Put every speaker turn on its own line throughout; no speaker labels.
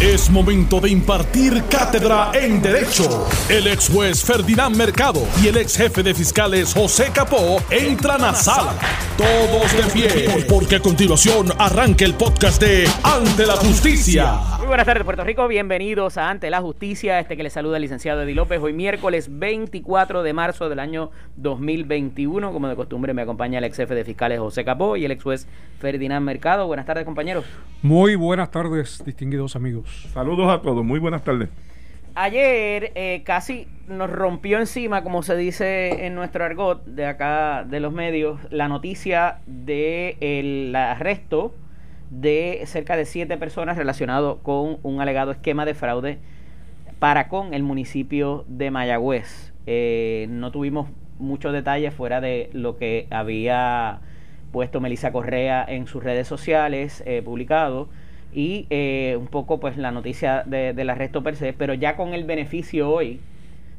Es momento de impartir cátedra en Derecho. El ex juez Ferdinand Mercado y el ex jefe de fiscales José Capó entran a sala. Todos de pie, porque a continuación arranca el podcast de Ante la Justicia.
Muy buenas tardes, Puerto Rico. Bienvenidos a Ante la Justicia. Este que les saluda el licenciado Eddie López. Hoy miércoles 24 de marzo del año 2021. Como de costumbre, me acompaña el ex jefe de fiscales José Capó y el ex juez Ferdinand Mercado. Buenas tardes, compañeros.
Muy buenas tardes, distinguidos amigos.
Saludos a todos, muy buenas tardes.
Ayer eh, casi nos rompió encima, como se dice en nuestro argot de acá de los medios, la noticia del el arresto de cerca de siete personas relacionado con un alegado esquema de fraude para con el municipio de Mayagüez. Eh, no tuvimos muchos detalles fuera de lo que había puesto Melissa Correa en sus redes sociales, eh, publicado y eh, un poco pues la noticia del arresto per se, pero ya con el beneficio hoy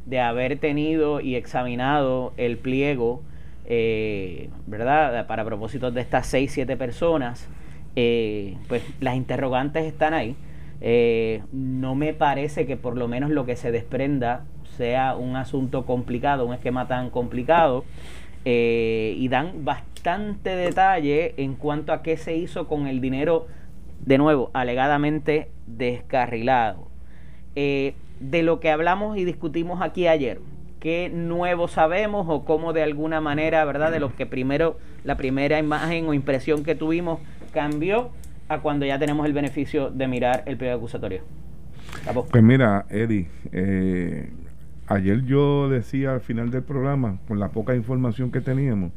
de haber tenido y examinado el pliego, eh, ¿verdad? Para propósitos de estas seis, siete personas, eh, pues las interrogantes están ahí. no me parece que por lo menos lo que se desprenda sea un asunto complicado, un esquema tan complicado. y dan bastante detalle en cuanto a qué se hizo con el dinero de nuevo, alegadamente descarrilado. Eh, de lo que hablamos y discutimos aquí ayer, ¿qué nuevo sabemos o cómo de alguna manera, verdad, de lo que primero, la primera imagen o impresión que tuvimos cambió a cuando ya tenemos el beneficio de mirar el pliego acusatorio?
Pues mira, Eddie, eh, ayer yo decía al final del programa, con la poca información que teníamos,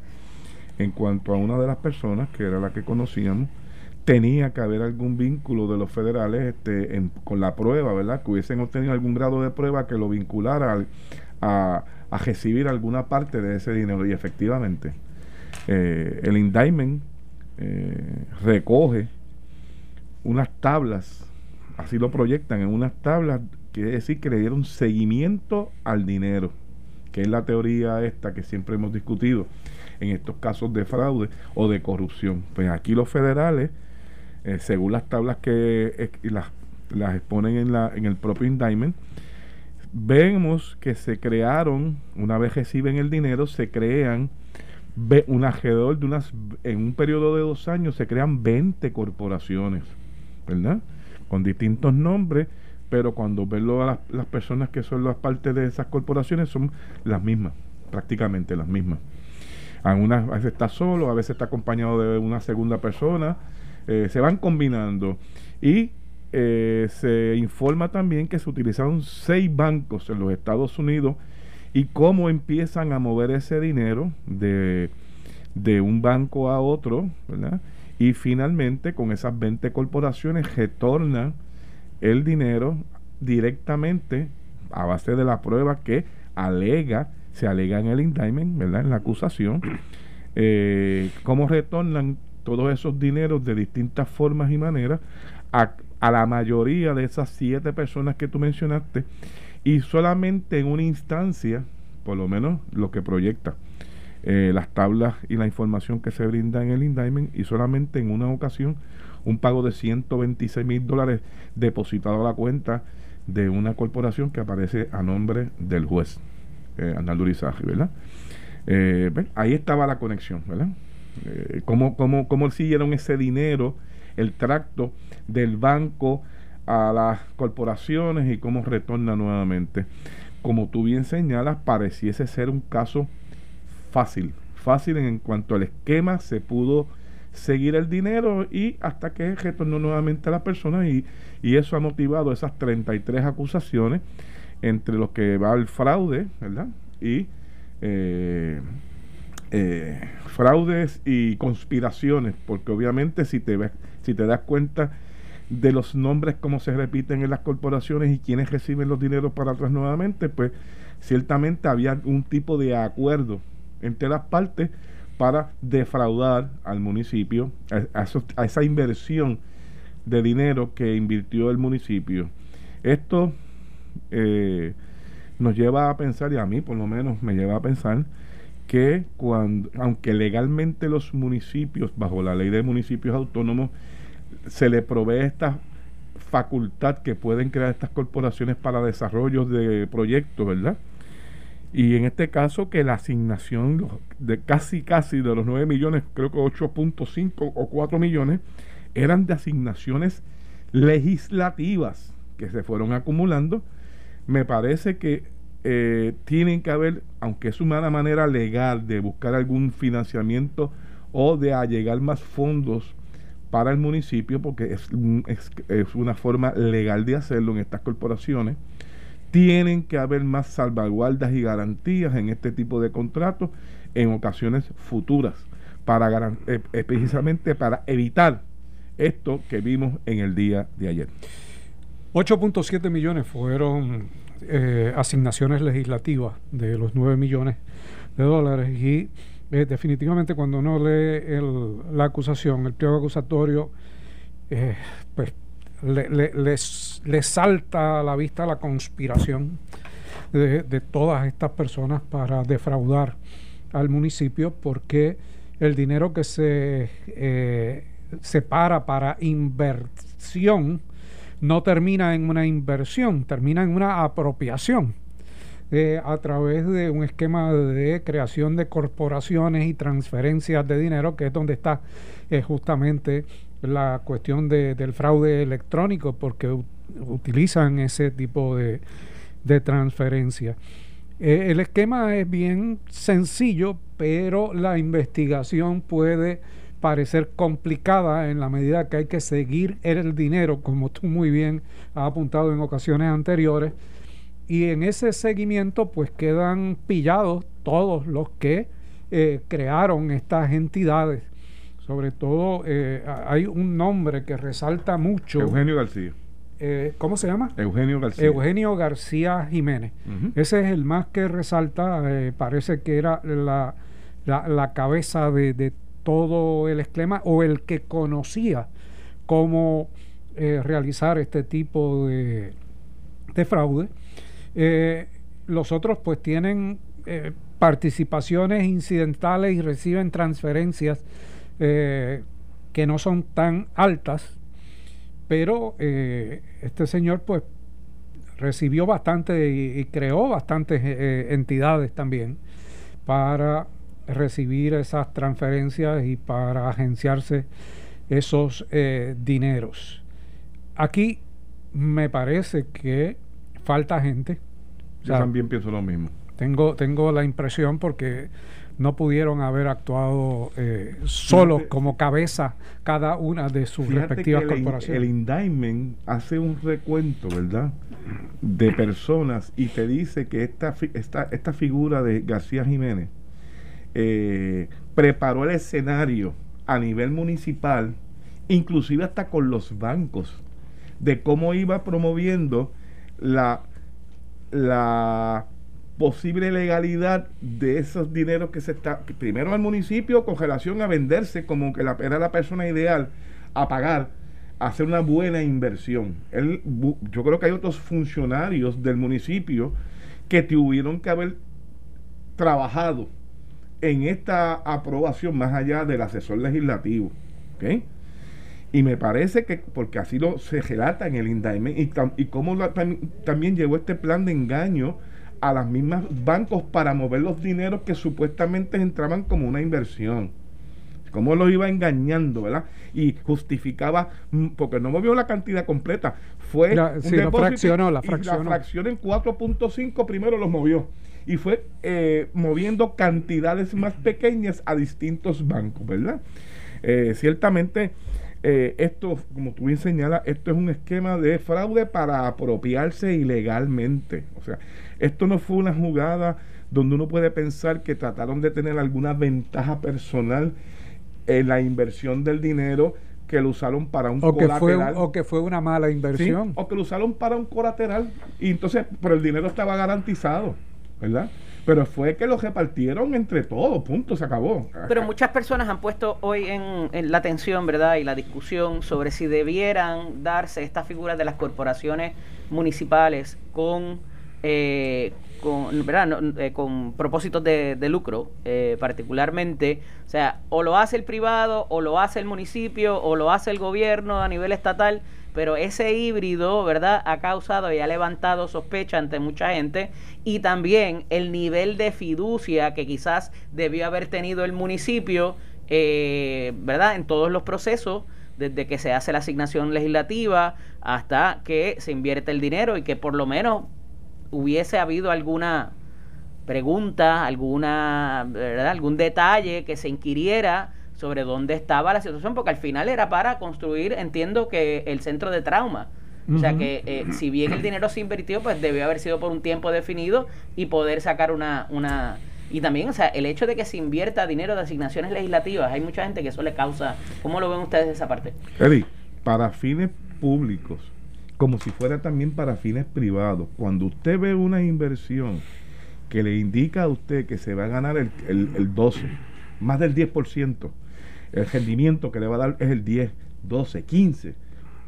en cuanto a una de las personas, que era la que conocíamos, tenía que haber algún vínculo de los federales este, con la prueba, ¿verdad? Que hubiesen obtenido algún grado de prueba que lo vinculara a, recibir alguna parte de ese dinero. Y efectivamente, eh, el indictment eh, recoge unas tablas, así lo proyectan, en unas tablas, quiere decir que le dieron seguimiento al dinero, que es la teoría esta que siempre hemos discutido en estos casos de fraude o de corrupción. Pues aquí los federales eh, según las tablas que las, las exponen en, la, en el propio indictment, vemos que se crearon, una vez reciben el dinero, se crean un alrededor de unas, en un periodo de dos años se crean 20 corporaciones, ¿verdad? Con distintos nombres, pero cuando ven a las, personas que son las partes de esas corporaciones son las mismas, prácticamente las mismas. Algunas a veces está solo, a veces está acompañado de una segunda persona, eh, se van combinando. Y eh, se informa también que se utilizaron seis bancos en los Estados Unidos y cómo empiezan a mover ese dinero de, de un banco a otro, Y finalmente con esas 20 corporaciones retornan el dinero directamente a base de la prueba que alega, se alega en el indictment, ¿verdad? En la acusación, eh, cómo retornan todos esos dineros de distintas formas y maneras a, la mayoría de esas siete personas que tú mencionaste y solamente en una instancia, por lo menos lo que proyecta eh, las tablas y la información que se brinda en el indictment y solamente en una ocasión un pago de 126 mil dólares depositado a la cuenta de una corporación que aparece a nombre del juez eh, Arnaldo ¿verdad? Eh, ahí estaba la conexión, ¿verdad? Eh, cómo, cómo, cómo siguieron ese dinero, el tracto del banco a las corporaciones y cómo retorna nuevamente. Como tú bien señalas, pareciese ser un caso fácil, fácil en cuanto al esquema se pudo seguir el dinero y hasta que retornó nuevamente a la persona y, y eso ha motivado esas 33 acusaciones entre los que va el fraude, ¿verdad? Y eh, eh, fraudes y conspiraciones, porque obviamente si te, si te das cuenta de los nombres como se repiten en las corporaciones y quienes reciben los dineros para atrás nuevamente, pues ciertamente había un tipo de acuerdo entre las partes para defraudar al municipio, a, esa inversión de dinero que invirtió el municipio. Esto eh, nos lleva a pensar, y a mí por lo menos me lleva a pensar, que cuando, aunque legalmente los municipios, bajo la ley de municipios autónomos, se le provee estas facultad que pueden crear estas corporaciones para desarrollo de proyectos, ¿verdad? Y en este caso que la asignación de casi casi de los 9 millones, creo que 8.5 o 4 millones, eran de asignaciones legislativas que se fueron acumulando. Me parece que eh, tienen que haber, aunque es una manera legal de buscar algún financiamiento o de allegar más fondos para el municipio, porque es, es, una forma legal de hacerlo en estas corporaciones, tienen que haber más salvaguardas y garantías en este tipo de contratos en ocasiones futuras, para eh, eh, precisamente para evitar esto que vimos en el día de ayer.
8.7 millones fueron eh, asignaciones legislativas de los 9 millones de dólares y eh, definitivamente cuando uno lee la acusación, el pliego acusatorio, eh, pues le, salta a la vista la conspiración de, todas estas personas para defraudar al municipio porque el dinero que se eh, separa para inversión no termina en una inversión, termina en una apropiación a través de un esquema de creación de corporaciones y transferencias de dinero, que es donde está eh, justamente la cuestión del fraude electrónico, porque utilizan ese tipo de, de transferencias. Eh, el esquema es bien sencillo, pero la investigación puede parecer complicada en la medida que hay que seguir el dinero, como tú muy bien has apuntado en ocasiones anteriores, y en ese seguimiento pues quedan pillados todos los que eh, crearon estas entidades. Sobre todo eh, hay un nombre que resalta mucho.
Eugenio García.
Eh, ¿Cómo se llama?
Eugenio García.
Eugenio García Jiménez. Ese es el más que resalta, parece que era la, la, cabeza de, todo el esquema o el que conocía cómo realizar este tipo de, de fraude. Eh, los otros pues tienen eh, participaciones incidentales y reciben transferencias eh, que no son tan altas, pero este señor pues recibió bastante y, creó bastantes entidades también para recibir esas transferencias y para agenciarse esos dineros. Aquí me parece que falta gente
yo también pienso lo mismo.
Tengo, tengo la impresión porque no pudieron haber actuado eh, solos como cabeza cada una de sus respectivas corporaciones.
El, indictment hace un recuento, ¿verdad? De personas y te dice que esta, esta, esta figura de García Jiménez eh, preparó el escenario a nivel municipal, inclusive hasta con los bancos, de cómo iba promoviendo la la posible legalidad de esos dineros que se está primero al municipio con relación a venderse como que la, era la persona ideal a pagar a hacer una buena inversión Él, yo creo que hay otros funcionarios del municipio que tuvieron que haber trabajado en esta aprobación más allá del asesor legislativo ¿okay? Y me parece que, porque así lo se relata en el indictment, y, y cómo también llegó este plan de engaño a las mismas bancos para mover los dineros que supuestamente entraban como una inversión. Cómo los iba engañando, ¿verdad? Y justificaba, mm, porque no movió la cantidad completa, fue
la, un la fraccionó, la
fraccionó. la fracción en 4.5 primero los movió y fue eh, moviendo cantidades más pequeñas a distintos bancos, ¿verdad? Eh, ciertamente eh, esto, como tú bien señalas, esto es un esquema de fraude para apropiarse ilegalmente. O sea, esto no fue una jugada donde uno puede pensar que trataron de tener alguna ventaja personal en la inversión del dinero que lo usaron para un
o colateral. Que fue, o que fue una mala inversión.
o que lo usaron para un colateral. Y entonces, pero el dinero estaba garantizado, ¿verdad? Pero fue que lo repartieron entre todos, punto, se acabó.
Pero muchas personas han puesto hoy en, la atención, ¿verdad? Y la discusión sobre si debieran darse estas figuras de las corporaciones municipales con, eh, con, ¿verdad? Eh, con propósitos de, lucro, eh, particularmente. O sea, o lo hace el privado, o lo hace el municipio, o lo hace el gobierno a nivel estatal pero ese híbrido, ¿verdad?, ha causado y ha levantado sospecha ante mucha gente y también el nivel de fiducia que quizás debió haber tenido el municipio, eh, ¿verdad?, en todos los procesos desde que se hace la asignación legislativa hasta que se invierte el dinero y que por lo menos hubiese habido alguna pregunta, alguna, ¿verdad? algún detalle que se inquiriera sobre dónde estaba la situación, porque al final era para construir, entiendo que el centro de trauma. O sea que eh, si bien el dinero se invirtió, pues debió haber sido por un tiempo definido y poder sacar una, una... Y también, o sea, el hecho de que se invierta dinero de asignaciones legislativas, hay mucha gente que eso le causa... ¿Cómo lo ven ustedes esa parte?
Eddie, para fines públicos, como si fuera también para fines privados, cuando usted ve una inversión que le indica a usted que se va a ganar el, el, el 12, más del 10%, el rendimiento que le va a dar es el 10, 12, 15.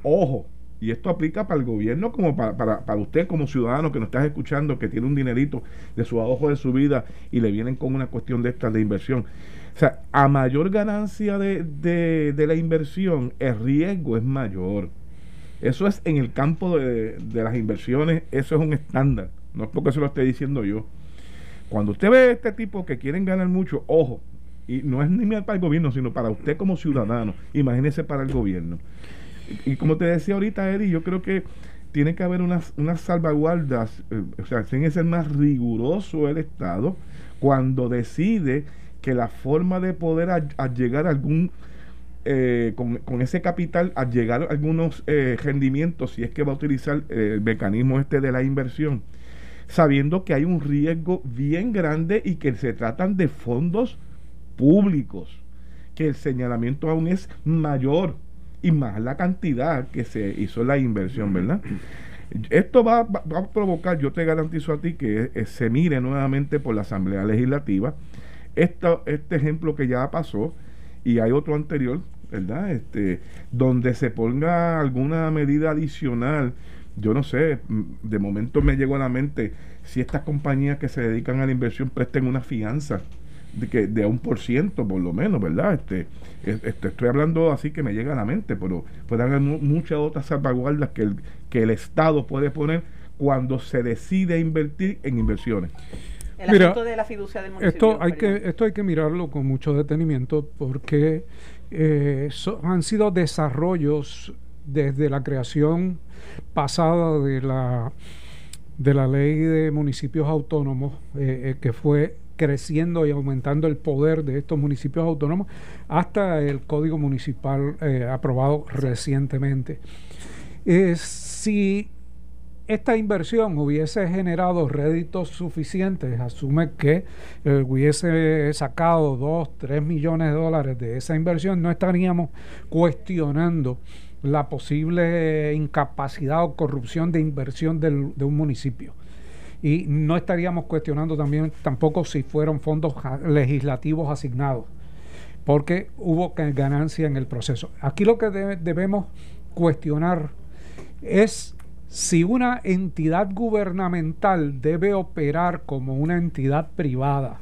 Ojo, y esto aplica para el gobierno como para, para, usted como ciudadano que nos estás escuchando, que tiene un dinerito de su ojo de su vida y le vienen con una cuestión de esta de inversión. O sea, a mayor ganancia de, de, de la inversión, el riesgo es mayor. Eso es en el campo de, de, las inversiones, eso es un estándar. No es porque se lo esté diciendo yo. Cuando usted ve este tipo que quieren ganar mucho, ojo, y no es ni para el gobierno, sino para usted como ciudadano. Imagínese para el gobierno. Y, como te decía ahorita, Eddie, yo creo que tiene que haber unas, unas salvaguardas, eh, o sea, tiene que ser más riguroso el Estado cuando decide que la forma de poder a llegar a algún, eh, con, con, ese capital, a llegar a algunos eh, rendimientos, si es que va a utilizar eh, el mecanismo este de la inversión, sabiendo que hay un riesgo bien grande y que se tratan de fondos públicos, que el señalamiento aún es mayor y más la cantidad que se hizo la inversión, ¿verdad? Esto va, va, va a provocar, yo te garantizo a ti, que eh, se mire nuevamente por la Asamblea Legislativa. Este ejemplo que ya pasó, y hay otro anterior, ¿verdad? Este, donde se ponga alguna medida adicional. Yo no sé, de momento me llegó a la mente si estas compañías que se dedican a la inversión presten una fianza de que de un por ciento por lo menos, ¿verdad? Este, este, estoy hablando así que me llega a la mente, pero pueden haber muchas otras salvaguardas que el, que el Estado puede poner cuando se decide invertir en inversiones.
El Mira, asunto de la fiducia del municipio.
Esto hay, que, esto hay que mirarlo con mucho detenimiento porque eh, so, han sido desarrollos desde la creación pasada de la de la ley de municipios autónomos eh, eh, que fue creciendo y aumentando el poder de estos municipios autónomos hasta el código municipal eh, aprobado recientemente. Eh, si esta inversión hubiese generado réditos suficientes, asume que eh, hubiese sacado 2, 3 millones de dólares de esa inversión, no estaríamos cuestionando la posible incapacidad o corrupción de inversión del, de un municipio y no estaríamos cuestionando también tampoco si fueron fondos legislativos asignados, porque hubo ganancia en el proceso. Aquí lo que de, debemos cuestionar es si una entidad gubernamental debe operar como una entidad privada.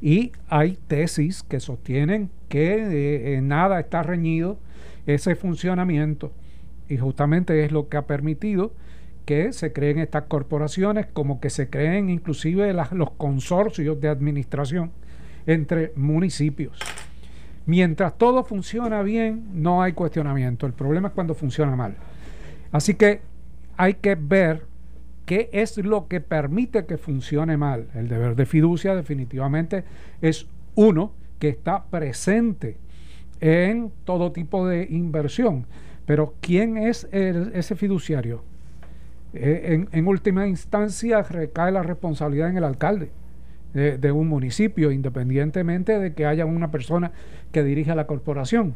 Y hay tesis que sostienen que eh, nada está reñido ese funcionamiento. Y justamente es lo que ha permitido que se creen estas corporaciones, como que se creen inclusive las, los consorcios de administración entre municipios. Mientras todo funciona bien, no hay cuestionamiento. El problema es cuando funciona mal. Así que hay que ver qué es lo que permite que funcione mal. El deber de fiducia definitivamente es uno que está presente en todo tipo de inversión. Pero ¿quién es el, ese fiduciario? Eh, en, última instancia recae la responsabilidad en el alcalde de, de, un municipio, independientemente de que haya una persona que dirija la corporación.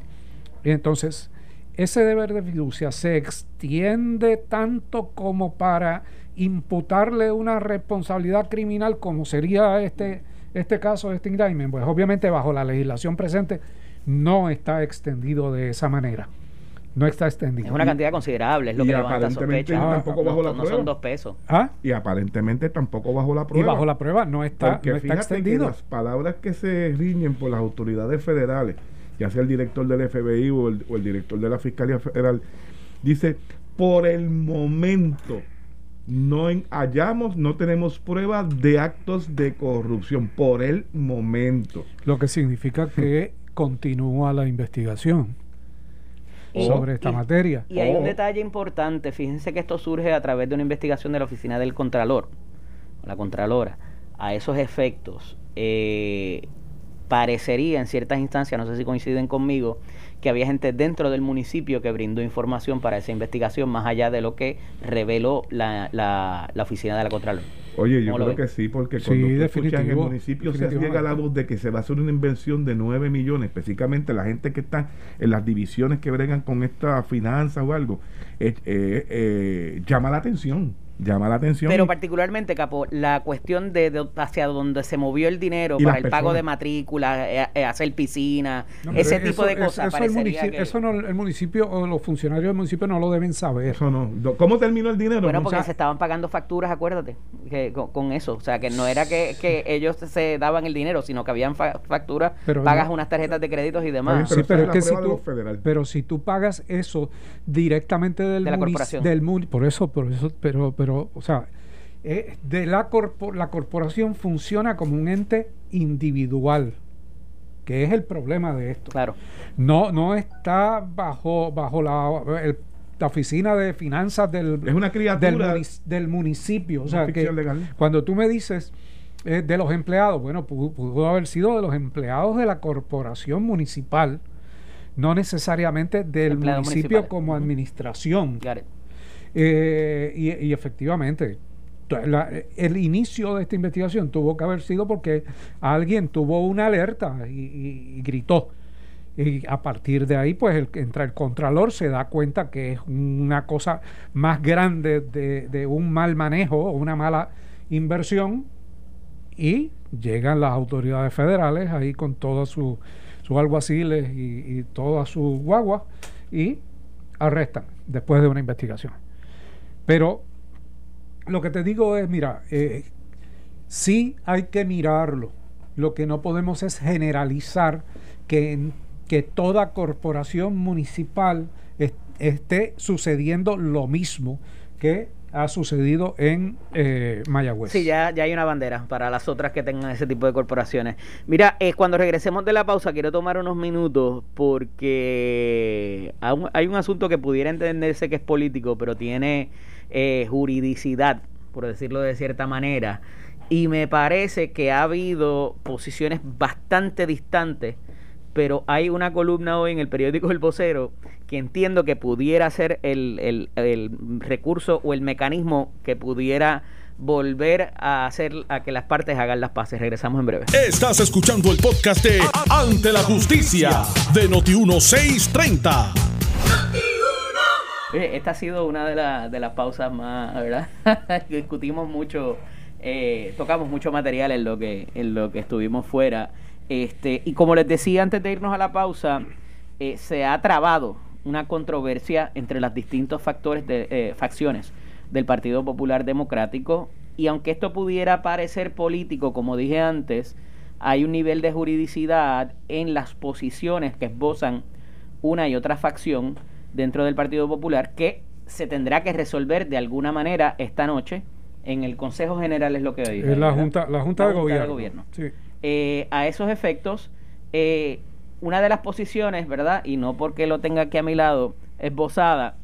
Y entonces, ese deber de fiducia se extiende tanto como para imputarle una responsabilidad criminal como sería este, este caso, este indictment. Pues obviamente bajo la legislación presente no está extendido de esa manera no está extendido.
Es una cantidad considerable, es lo
y
que
levanta sospecha.
Ah,
tampoco
no,
bajo la
no,
prueba.
son dos pesos.
¿Ah?
Y aparentemente tampoco bajo la prueba.
Y bajo la prueba no está,
Porque
no está extendido.
las palabras que se riñen por las autoridades federales, ya sea el director del FBI o el, o el director de la Fiscalía Federal, Dice, por el momento no hallamos, no tenemos pruebas de actos de corrupción, por el momento.
Lo que significa que continúa la investigación sobre esta materia.
Y hay un detalle importante, fíjense que esto surge a través de una investigación de la oficina del Contralor, la Contralora. A esos efectos, eh, parecería en ciertas instancias, no sé si coinciden conmigo, que había gente dentro del municipio que brindó información para esa investigación más allá de lo que reveló la, la, oficina de la Contralor.
Oye, yo creo que sí, porque cuando tú escuchas en el municipio se llega la voz de que se va a hacer una inversión de 9 millones, específicamente la gente que está en las divisiones que bregan con esta finanza o algo, eh, eh, eh, llama la atención llama la atención.
Pero particularmente, Capo, la cuestión de, hacia donde se movió el dinero para el pago de matrícula, eh, eh, hacer piscina, ese tipo de cosas.
Eso, el municipio, eso no, el municipio o los funcionarios del municipio no lo deben saber.
Eso no. ¿Cómo terminó el dinero?
Bueno, porque se estaban pagando facturas, acuérdate, que, con, eso. O sea, que no era que, ellos se daban el dinero, sino que habían facturas, pagas unas tarjetas de créditos y demás.
sí, pero, es que si tú, pero si tú pagas eso directamente del
de la corporación.
Del, por eso, por eso, pero pero, o sea, eh, de la, la corporación funciona como un ente individual, que es el problema de esto.
Claro.
No, no está bajo, bajo la, oficina de finanzas del,
es una criatura
del, municipio. O sea, que cuando tú me dices eh, de los empleados, bueno, pudo, haber sido de los empleados de la corporación municipal, no necesariamente del municipio como administración. Eh, y, efectivamente, el inicio de esta investigación tuvo que haber sido porque alguien tuvo una alerta y, gritó. Y a partir de ahí, pues el, entra el contralor, se da cuenta que es una cosa más grande de, un mal manejo o una mala inversión y llegan las autoridades federales ahí con todos sus alguaciles y, y todas sus guaguas y arrestan después de una investigación. Pero lo que te digo es, mira, eh, sí hay que mirarlo. Lo que no podemos es generalizar que, que toda corporación municipal esté sucediendo lo mismo que ha sucedido en eh, Mayagüez.
Sí, ya, ya hay una bandera para las otras que tengan ese tipo de corporaciones. Mira, eh, cuando regresemos de la pausa, quiero tomar unos minutos porque hay un asunto que pudiera entenderse que es político, pero tiene eh, juridicidad, por decirlo de cierta manera. Y me parece que ha habido posiciones bastante distantes pero hay una columna hoy en el periódico El Vocero que entiendo que pudiera ser el, recurso o el mecanismo que pudiera volver a hacer a que las partes hagan las paces. Regresamos en breve.
Estás escuchando el podcast de Ante la Justicia de Noti1630.
esta ha sido una de, de las pausas más, ¿verdad? Discutimos mucho, eh, tocamos mucho material en lo que, en lo que estuvimos fuera. Este, y como les decía antes de irnos a la pausa, eh, se ha trabado una controversia entre las distintos factores de eh, facciones del Partido Popular Democrático y aunque esto pudiera parecer político, como dije antes, hay un nivel de juridicidad en las posiciones que esbozan una y otra facción dentro del Partido Popular que se tendrá que resolver de alguna manera esta noche en el Consejo General es lo que
dije. Es la Junta, la junta, de, gobierno.
Eh, a esos efectos, eh, una de las posiciones, ¿verdad? Y no porque lo tenga aquí a mi lado, esbozada,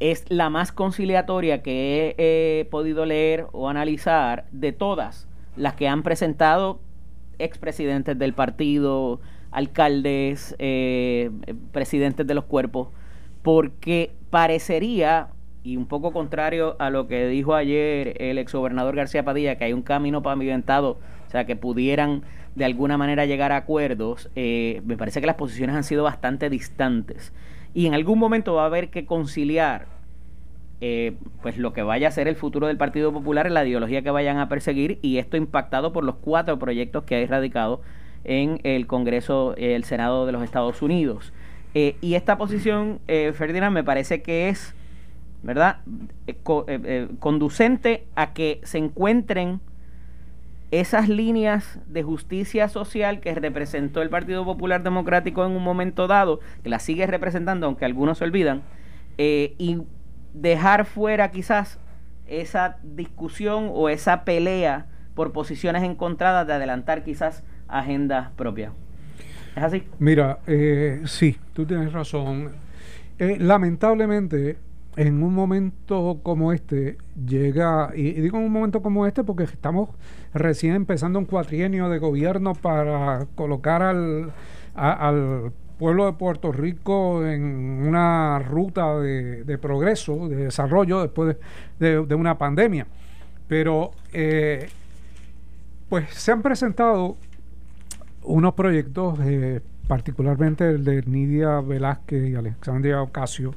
es la más conciliatoria que he podido leer o analizar de todas las que han presentado expresidentes del partido, alcaldes, eh, presidentes de los cuerpos, porque parecería, y un poco contrario a lo que dijo ayer el exgobernador García Padilla, que hay un camino pavimentado o sea, que pudieran de alguna manera llegar a acuerdos, eh, me parece que las posiciones han sido bastante distantes. Y en algún momento va a haber que conciliar eh, pues lo que vaya a ser el futuro del Partido Popular, la ideología que vayan a perseguir, y esto impactado por los cuatro proyectos que hay radicado en el Congreso, el Senado de los Estados Unidos. Eh, y esta posición, Ferdinand, me parece que es, ¿verdad?, conducente a que se encuentren esas líneas de justicia social que representó el Partido Popular Democrático en un momento dado, que las sigue representando, aunque algunos se olvidan, eh, y dejar fuera quizás esa discusión o esa pelea por posiciones encontradas de adelantar quizás agendas propias. ¿Es así?
Mira, eh, sí, tú tienes razón. Eh, lamentablemente, en un momento como este, llega, y, digo en un momento como este porque estamos recién empezando un cuatrienio de gobierno para colocar al, al pueblo de Puerto Rico en una ruta de, progreso, de desarrollo después de, una pandemia. Pero, eh, pues se han presentado unos proyectos, eh, particularmente el de Nidia Velázquez y Alexandria Ocasio,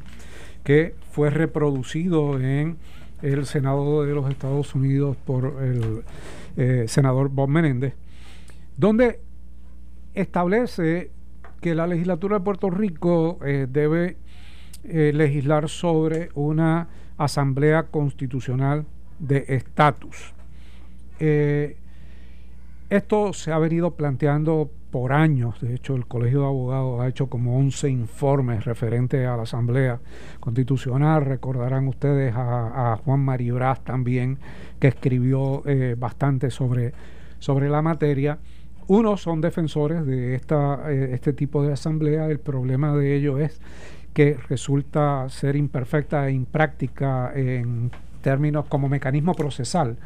que fue reproducido en el Senado de los Estados Unidos por el eh, senador Bob Menéndez, donde establece que la legislatura de Puerto Rico eh, debe legislar sobre una asamblea constitucional de estatus. Esto se ha venido planteando por años. De hecho, el Colegio de Abogados ha hecho como 11 informes referentes a la Asamblea Constitucional. Recordarán ustedes a, Juan Maribraz también, que escribió eh, bastante sobre, sobre la materia. Unos son defensores de esta, eh, este tipo de asamblea. El problema de ello es que resulta ser imperfecta e impráctica en términos como mecanismo procesal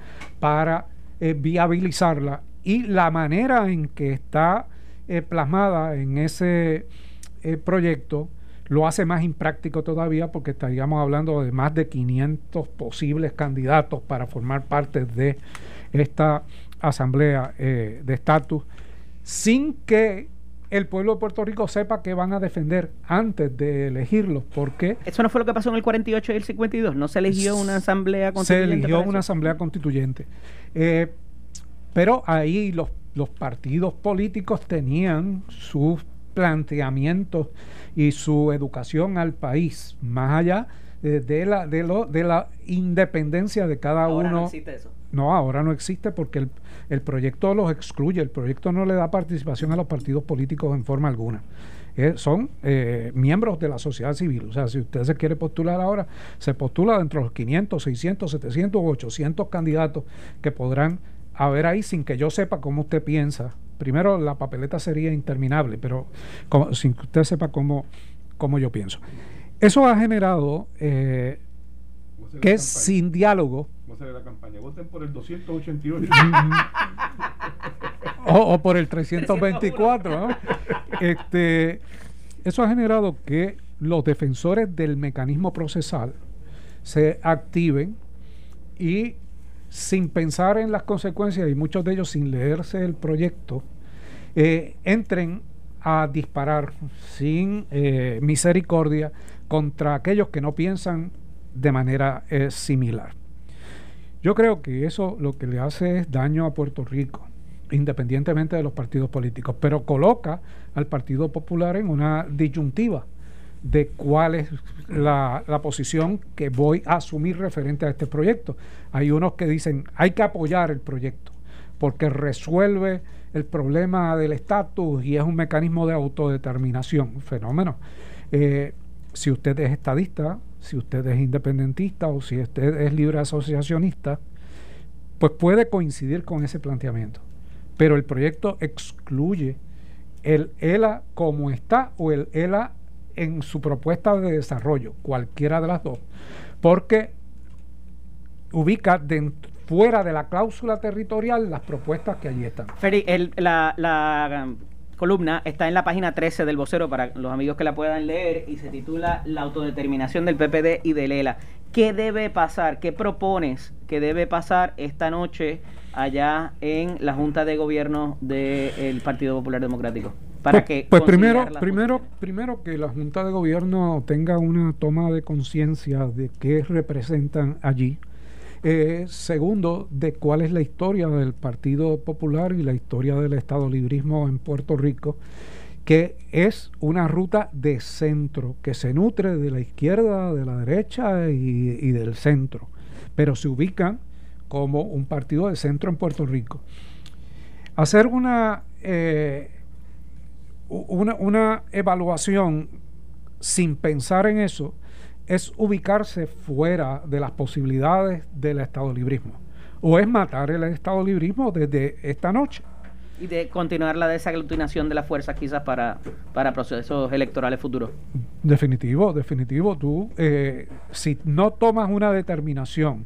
para eh, viabilizarla y la manera en que está eh, plasmada en ese eh, proyecto lo hace más impráctico todavía porque estaríamos hablando de más de 500 posibles candidatos para formar parte de esta asamblea eh, de estatus sin que el pueblo de Puerto Rico sepa que van a defender antes de elegirlos. porque
Eso no fue lo que pasó en el 48 y el 52. No se eligió una asamblea
constituyente. Se eligió una asamblea constituyente. Pero ahí los, los partidos políticos tenían sus planteamientos y su educación al país, más allá de, la, de, lo, de la independencia de cada uno. No existe eso. No, ahora no existe porque el, el, proyecto los excluye, el proyecto no le da participación a los partidos políticos en forma alguna. Eh, son eh, miembros de la sociedad civil. O sea, si usted se quiere postular ahora, se postula dentro de los 500, 600, 700 o 800 candidatos que podrán a ver ahí sin que yo sepa cómo usted piensa. Primero, la papeleta sería interminable, pero sin que usted sepa cómo, cómo yo pienso. Eso ha generado eh, que sin diálogo. ¿Cómo la campaña? Voten por el 288. o, o, por el 324. este, eso ha generado que los defensores del mecanismo procesal se activen y sin pensar en las consecuencias y muchos de ellos sin leerse el proyecto, eh, entren a disparar sin eh, misericordia contra aquellos que no piensan de manera eh, similar. Yo creo que eso lo que le hace es daño a Puerto Rico, independientemente de los partidos políticos, pero coloca al Partido Popular en una disyuntiva de cuál es la, posición que voy a asumir referente a este proyecto. Hay unos que dicen hay que apoyar el proyecto porque resuelve el problema del estatus y es un mecanismo de autodeterminación, fenómeno. Eh, si usted es estadista, si usted es independentista o si usted es libre asociacionista, pues puede coincidir con ese planteamiento. Pero el proyecto excluye el ELA como está o el ELA en su propuesta de desarrollo, cualquiera de las dos, porque ubica fuera de la cláusula territorial las propuestas que allí están.
Feri, la, um, columna está en la página 13 del vocero para los amigos que la puedan leer y se titula La autodeterminación del PPD y del ELA. ¿Qué debe pasar? ¿Qué propones que debe pasar esta noche allá en la Junta de Gobierno del Partido Popular Democrático?
Para pues, que pues primero primero primero que la junta de gobierno tenga una toma de conciencia de qué representan allí. Eh, segundo de cuál es la historia del Partido Popular y la historia del Estado Librismo en Puerto Rico que es una ruta de centro que se nutre de la izquierda de la derecha y, del centro pero se ubica como un partido de centro en Puerto Rico. Hacer una eh, una, evaluación sin pensar en eso es ubicarse fuera de las posibilidades del Estado librismo. O es matar el Estado librismo desde esta noche.
Y de continuar la desaglutinación de las fuerzas quizás para, para procesos electorales futuros.
Definitivo, definitivo. Tú, eh, si no tomas una determinación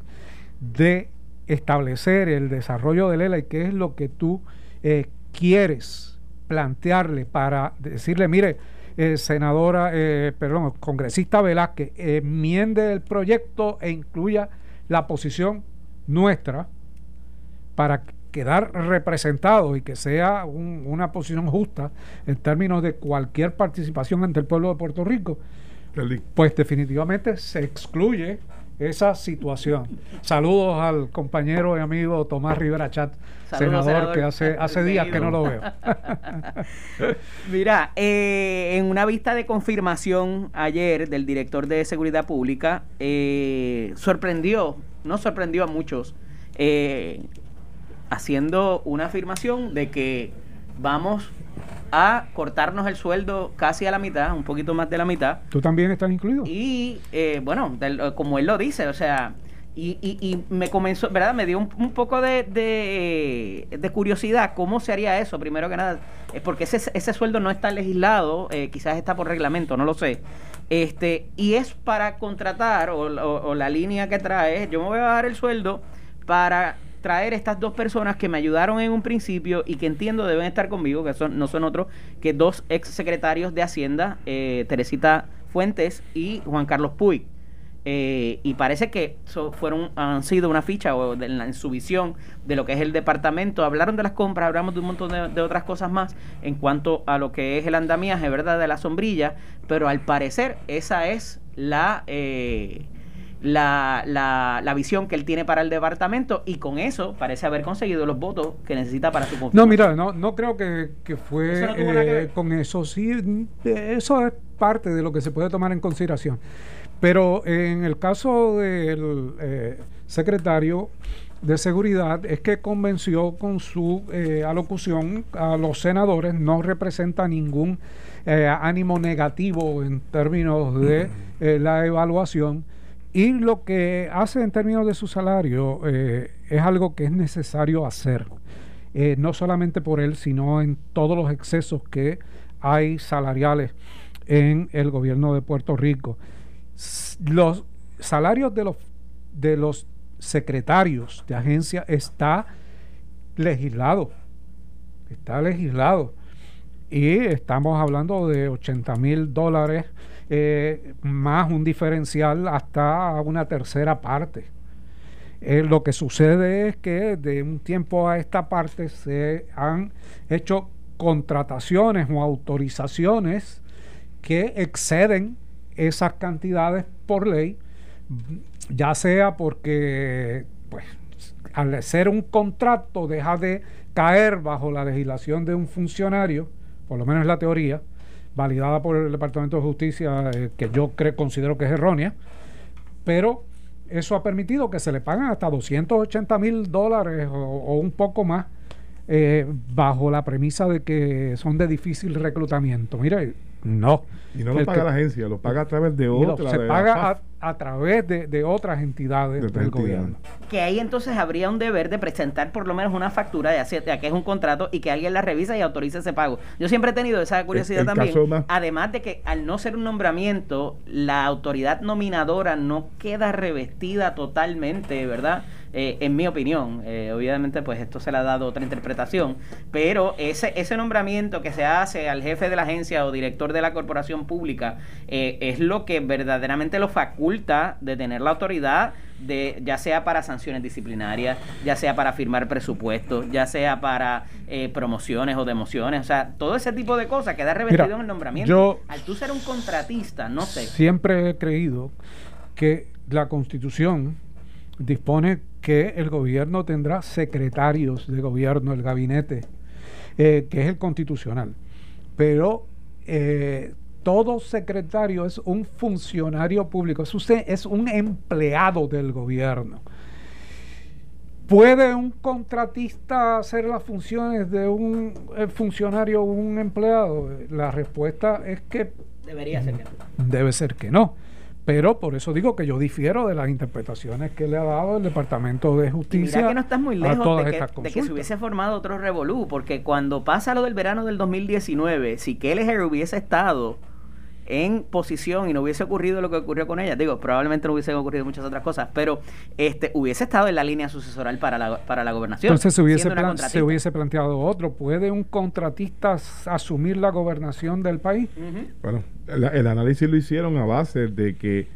de establecer el desarrollo de Lela y qué es lo que tú eh, quieres plantearle para decirle, mire, eh, senadora, eh, perdón, congresista Velázquez, enmiende el proyecto e incluya la posición nuestra para quedar representado y que sea una posición justa en términos de cualquier participación ante el pueblo de Puerto Rico, pues definitivamente se excluye esa situación. Saludos al compañero y amigo Tomás Rivera Chat, senador, que hace, hace días que no lo veo.
Mira, eh, en una vista de confirmación ayer del director de Seguridad Pública, eh, sorprendió, no sorprendió a muchos, eh, haciendo una afirmación de que vamos a cortarnos el sueldo casi a la mitad, un poquito más de la mitad.
¿Tú también estás incluido?
Y eh, bueno, como él lo dice, o sea, y, y, me comenzó, ¿verdad? Me dio un, poco de, de, curiosidad cómo se haría eso, primero que nada, es porque ese, ese sueldo no está legislado, eh, quizás está por reglamento, no lo sé. Este, y es para contratar, o, o la línea que trae, yo me voy a dar el sueldo para traer estas dos personas que me ayudaron en un principio y que entiendo deben estar conmigo, que son, no son otros que dos ex secretarios de Hacienda, eh, Teresita Fuentes y Juan Carlos Puy. Eh, y parece que fueron, han sido una ficha o en, su visión de lo que es el departamento. Hablaron de las compras, hablamos de un montón de, otras cosas más en cuanto a lo que es el andamiaje, ¿verdad? De la sombrilla, pero al parecer esa es la... Eh, la, la, la, visión que él tiene para el departamento y con eso parece haber conseguido los votos que necesita para su.
No, mira, no, no creo que, fue eh, con eso. Sí, eso es parte de lo que se puede tomar en consideración. Pero en el caso del eh, secretario de Seguridad es que convenció con su eh, alocución a los senadores, no representa ningún ánimo negativo en términos de la evaluación y lo que hace en términos de su salario eh, es algo que es necesario hacer, eh, no solamente por él, sino en todos los excesos que hay salariales en el gobierno de Puerto Rico. Los salarios de los, de los secretarios de agencia está legislado, está legislado. Y estamos hablando de 80 mil dólares eh, más un diferencial hasta una tercera parte. Eh, lo que sucede es que de un tiempo a esta parte se han hecho contrataciones o autorizaciones que exceden esas cantidades por ley, ya sea porque pues, al ser un contrato deja de caer bajo la legislación de un funcionario, por lo menos la teoría, validada por el Departamento de Justicia, eh, que yo creo, considero que es errónea, pero eso ha permitido que se le paguen hasta 280 mil dólares o, un poco más eh, bajo la premisa de que son de difícil reclutamiento. Mire, no.
Y no lo paga la agencia, lo paga a través de otra.
se paga a, través de, otras entidades del gobierno.
Que ahí entonces habría un deber de presentar por lo menos una factura de, hacer, que es un contrato y que alguien la revisa y autorice ese pago. Yo siempre he tenido esa curiosidad también. Además de que al no ser un nombramiento, la autoridad nominadora no queda revestida totalmente, ¿verdad? Eh, en mi opinión. Eh, obviamente, pues esto se le ha dado otra interpretación, pero ese, ese nombramiento que se hace al jefe de la agencia o director de la corporación pública eh, es lo que verdaderamente lo faculta de tener la autoridad de ya sea para sanciones disciplinarias, ya sea para firmar presupuestos, ya sea para promociones o demociones, o sea, todo ese tipo de cosas queda revestido en el nombramiento. Al tú ser un contratista, no sé.
Siempre he creído que la Constitución dispone que el gobierno tendrá secretarios de gobierno, el gabinete, eh, que es el constitucional. Pero eh, todo secretario es un funcionario público, es, usted, es un empleado del gobierno. ¿Puede un contratista hacer las funciones de un eh, funcionario o un empleado? La respuesta es que...
Debería ser que
no. Debe ser que no Pero por eso digo que yo difiero de las interpretaciones que le ha dado el Departamento de Justicia.
mira que no estás muy lejos de que, de que, se hubiese formado otro revolú, porque cuando pasa lo del verano del 2019, si Kelleher hubiese estado en posición y no hubiese ocurrido lo que ocurrió con ella, digo, probablemente no hubiesen ocurrido muchas otras cosas, pero este hubiese estado en la línea sucesoral para la, para la gobernación.
Entonces se hubiese, se hubiese planteado otro. ¿Puede un contratista asumir la gobernación del país?
Bueno, el análisis lo hicieron a base de que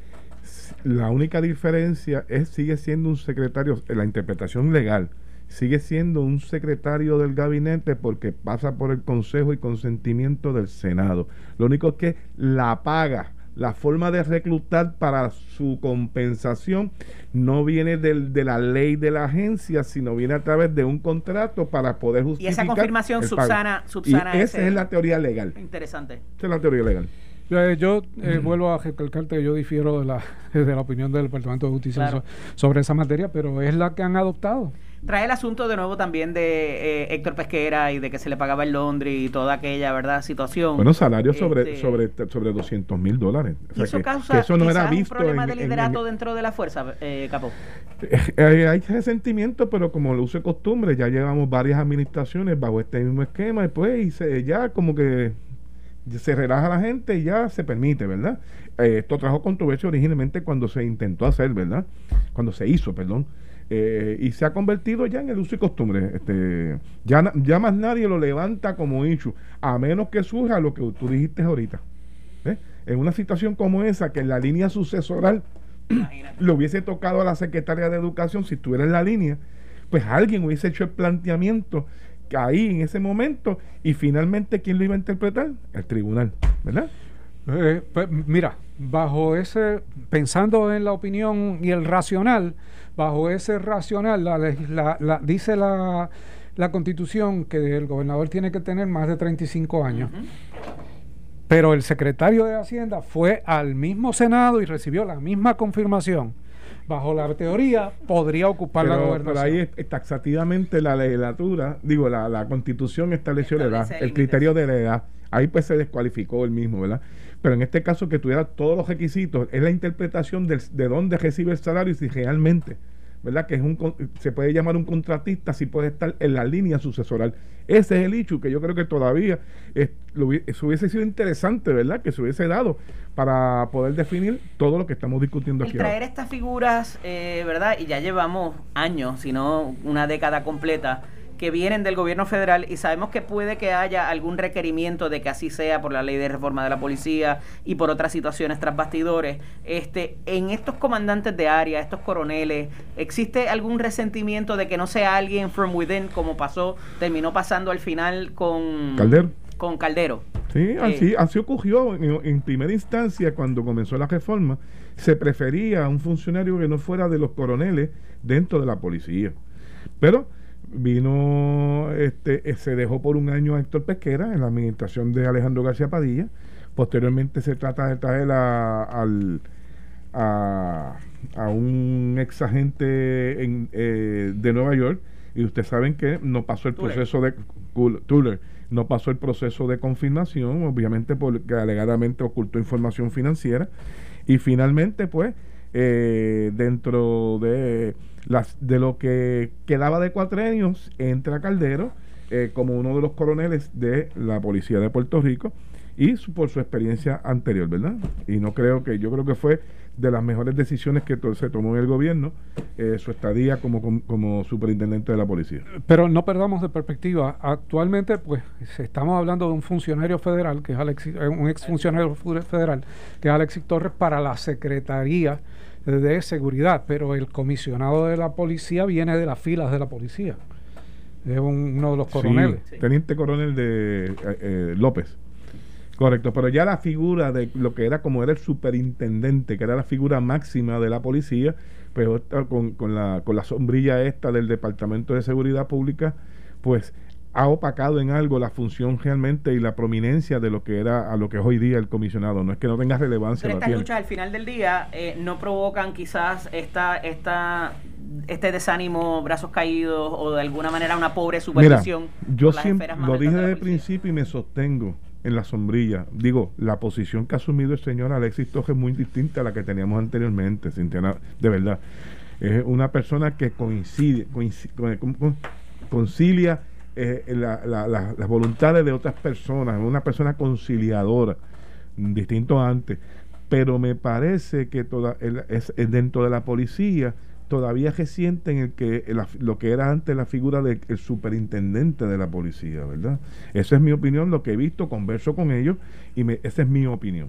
la única diferencia es sigue siendo un secretario, la interpretación legal sigue siendo un secretario del gabinete porque pasa por el consejo y consentimiento del Senado. Lo único es que la paga, la forma de reclutar para su compensación no viene del, de la ley de la agencia, sino viene a través de un contrato para poder justificar.
Y esa confirmación subsana, subsana
esa es la teoría legal.
Interesante.
Esa es la teoría legal.
Eh, yo eh, vuelvo a recalcarte que yo difiero de la, de la opinión del Departamento de Justicia sobre esa materia, pero es la que han adoptado.
Trae el asunto de nuevo también de eh, Héctor Pesquera y de que se le pagaba el Londres y toda aquella verdad situación.
Bueno, salarios sobre, este, sobre, sobre 200 mil dólares.
eso causa eso no era visto un problema de liderato dentro de la fuerza, eh, Capo.
Eh, hay resentimiento, pero como lo uso de costumbre, ya llevamos varias administraciones bajo este mismo esquema y pues y se, ya como que se relaja la gente y ya se permite, ¿verdad? esto trajo controversia originalmente cuando se intentó hacer, ¿verdad? Cuando se hizo, perdón. Eh, y se ha convertido ya en el uso y costumbre. Este, ya, ya más nadie lo levanta como issue, a menos que surja lo que tú dijiste ahorita. En una situación como esa, que en la línea sucesoral le hubiese tocado a la secretaria de Educación, si estuviera en la línea, pues alguien hubiese hecho el planteamiento ahí en ese momento y finalmente, ¿quién lo iba a interpretar? El tribunal, ¿verdad?
Eh, pues, mira, bajo ese, pensando en la opinión y el racional, bajo ese racional, la, dice la, constitución que el gobernador tiene que tener más de 35 años. Pero el secretario de Hacienda fue al mismo Senado y recibió la misma confirmación. Bajo la teoría, podría ocupar la gobernación.
Pero ahí taxativamente la legislatura, digo, la, constitución estableció la edad, el criterio de la edad. Ahí pues se descualificó el mismo, ¿verdad? Pero en este caso que tuviera todos los requisitos, es la interpretación de, de dónde recibe el salario y si realmente, ¿verdad? Que es un, se puede llamar un contratista si puede estar en la línea sucesoral. Ese es el hecho que yo creo que todavía es, hubiese sido interesante, ¿verdad? Que se hubiese dado para poder definir todo lo que estamos discutiendo aquí.
traer estas figuras, eh, ¿verdad? Y ya llevamos años, si no una década completa que vienen del gobierno federal y sabemos que puede que haya algún requerimiento de que así sea por la ley de reforma de la policía y por otras situaciones tras bastidores. Este, en estos comandantes de área, estos coroneles, ¿existe algún resentimiento de que no sea alguien from within como pasó, terminó pasando al final con
Caldero?
Con Caldero.
Sí, así, eh, así ocurrió en, en primera instancia cuando comenzó la reforma. Se prefería a un funcionario que no fuera de los coroneles dentro de la policía. Pero vino, este, eh, se dejó por un año a Héctor Pesquera en la administración de Alejandro García Padilla. Posteriormente se trata de traer a, al, a, un ex agente en, eh, de Nueva York. Y ustedes saben que no pasó el proceso de Tuller, no pasó el proceso de confirmación, obviamente porque alegadamente ocultó información financiera. Y finalmente pues eh, dentro de las, de lo que quedaba de cuatrennios entra Caldero eh, como uno de los coroneles de la policía de Puerto Rico y por su experiencia anterior, ¿verdad? Y no creo que, yo creo que fue de las mejores decisiones que se tomó en el gobierno eh, su estadía como, como, superintendente de la policía.
Pero no perdamos de perspectiva, actualmente pues estamos hablando de un funcionario federal, que es Alex, eh, un exfuncionario federal, que es Alexis Torres para la Secretaría de seguridad, pero el comisionado de la policía viene de las filas de la policía. Es uno de los coroneles.
Teniente coronel de eh, eh, López. Correcto, pero ya la figura de lo que era como era el superintendente, que era la figura máxima de la policía, pues con, con, la, con la sombrilla esta del Departamento de Seguridad Pública, pues ha opacado en algo la función realmente y la prominencia de lo que era a lo que es hoy día el comisionado. No es que no tenga relevancia.
Pero estas luchas al final del día eh, no provocan quizás esta, esta, este desánimo, brazos caídos o de alguna manera una pobre supervisión.
Mira, yo siempre lo dije desde el principio y me sostengo. en la sombrilla. Digo, la posición que ha asumido el señor Alexis Toje es muy distinta a la que teníamos anteriormente, de verdad. Es una persona que coincide, concilia eh, las voluntades de otras personas, una persona conciliadora, distinto antes. Pero me parece que toda, es, dentro de la policía todavía se sienten el que lo que era antes la figura del superintendente de la policía, ¿verdad? Esa es mi opinión, lo que he visto, converso con ellos y me, esa es mi opinión.